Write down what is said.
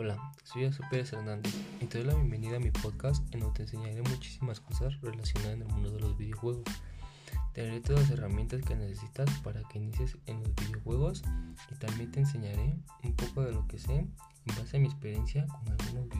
Hola, soy Azu Hernández y te doy la bienvenida a mi podcast en donde te enseñaré muchísimas cosas relacionadas en el mundo de los videojuegos. Te daré todas las herramientas que necesitas para que inicies en los videojuegos y también te enseñaré un poco de lo que sé en base a mi experiencia con algunos videojuegos.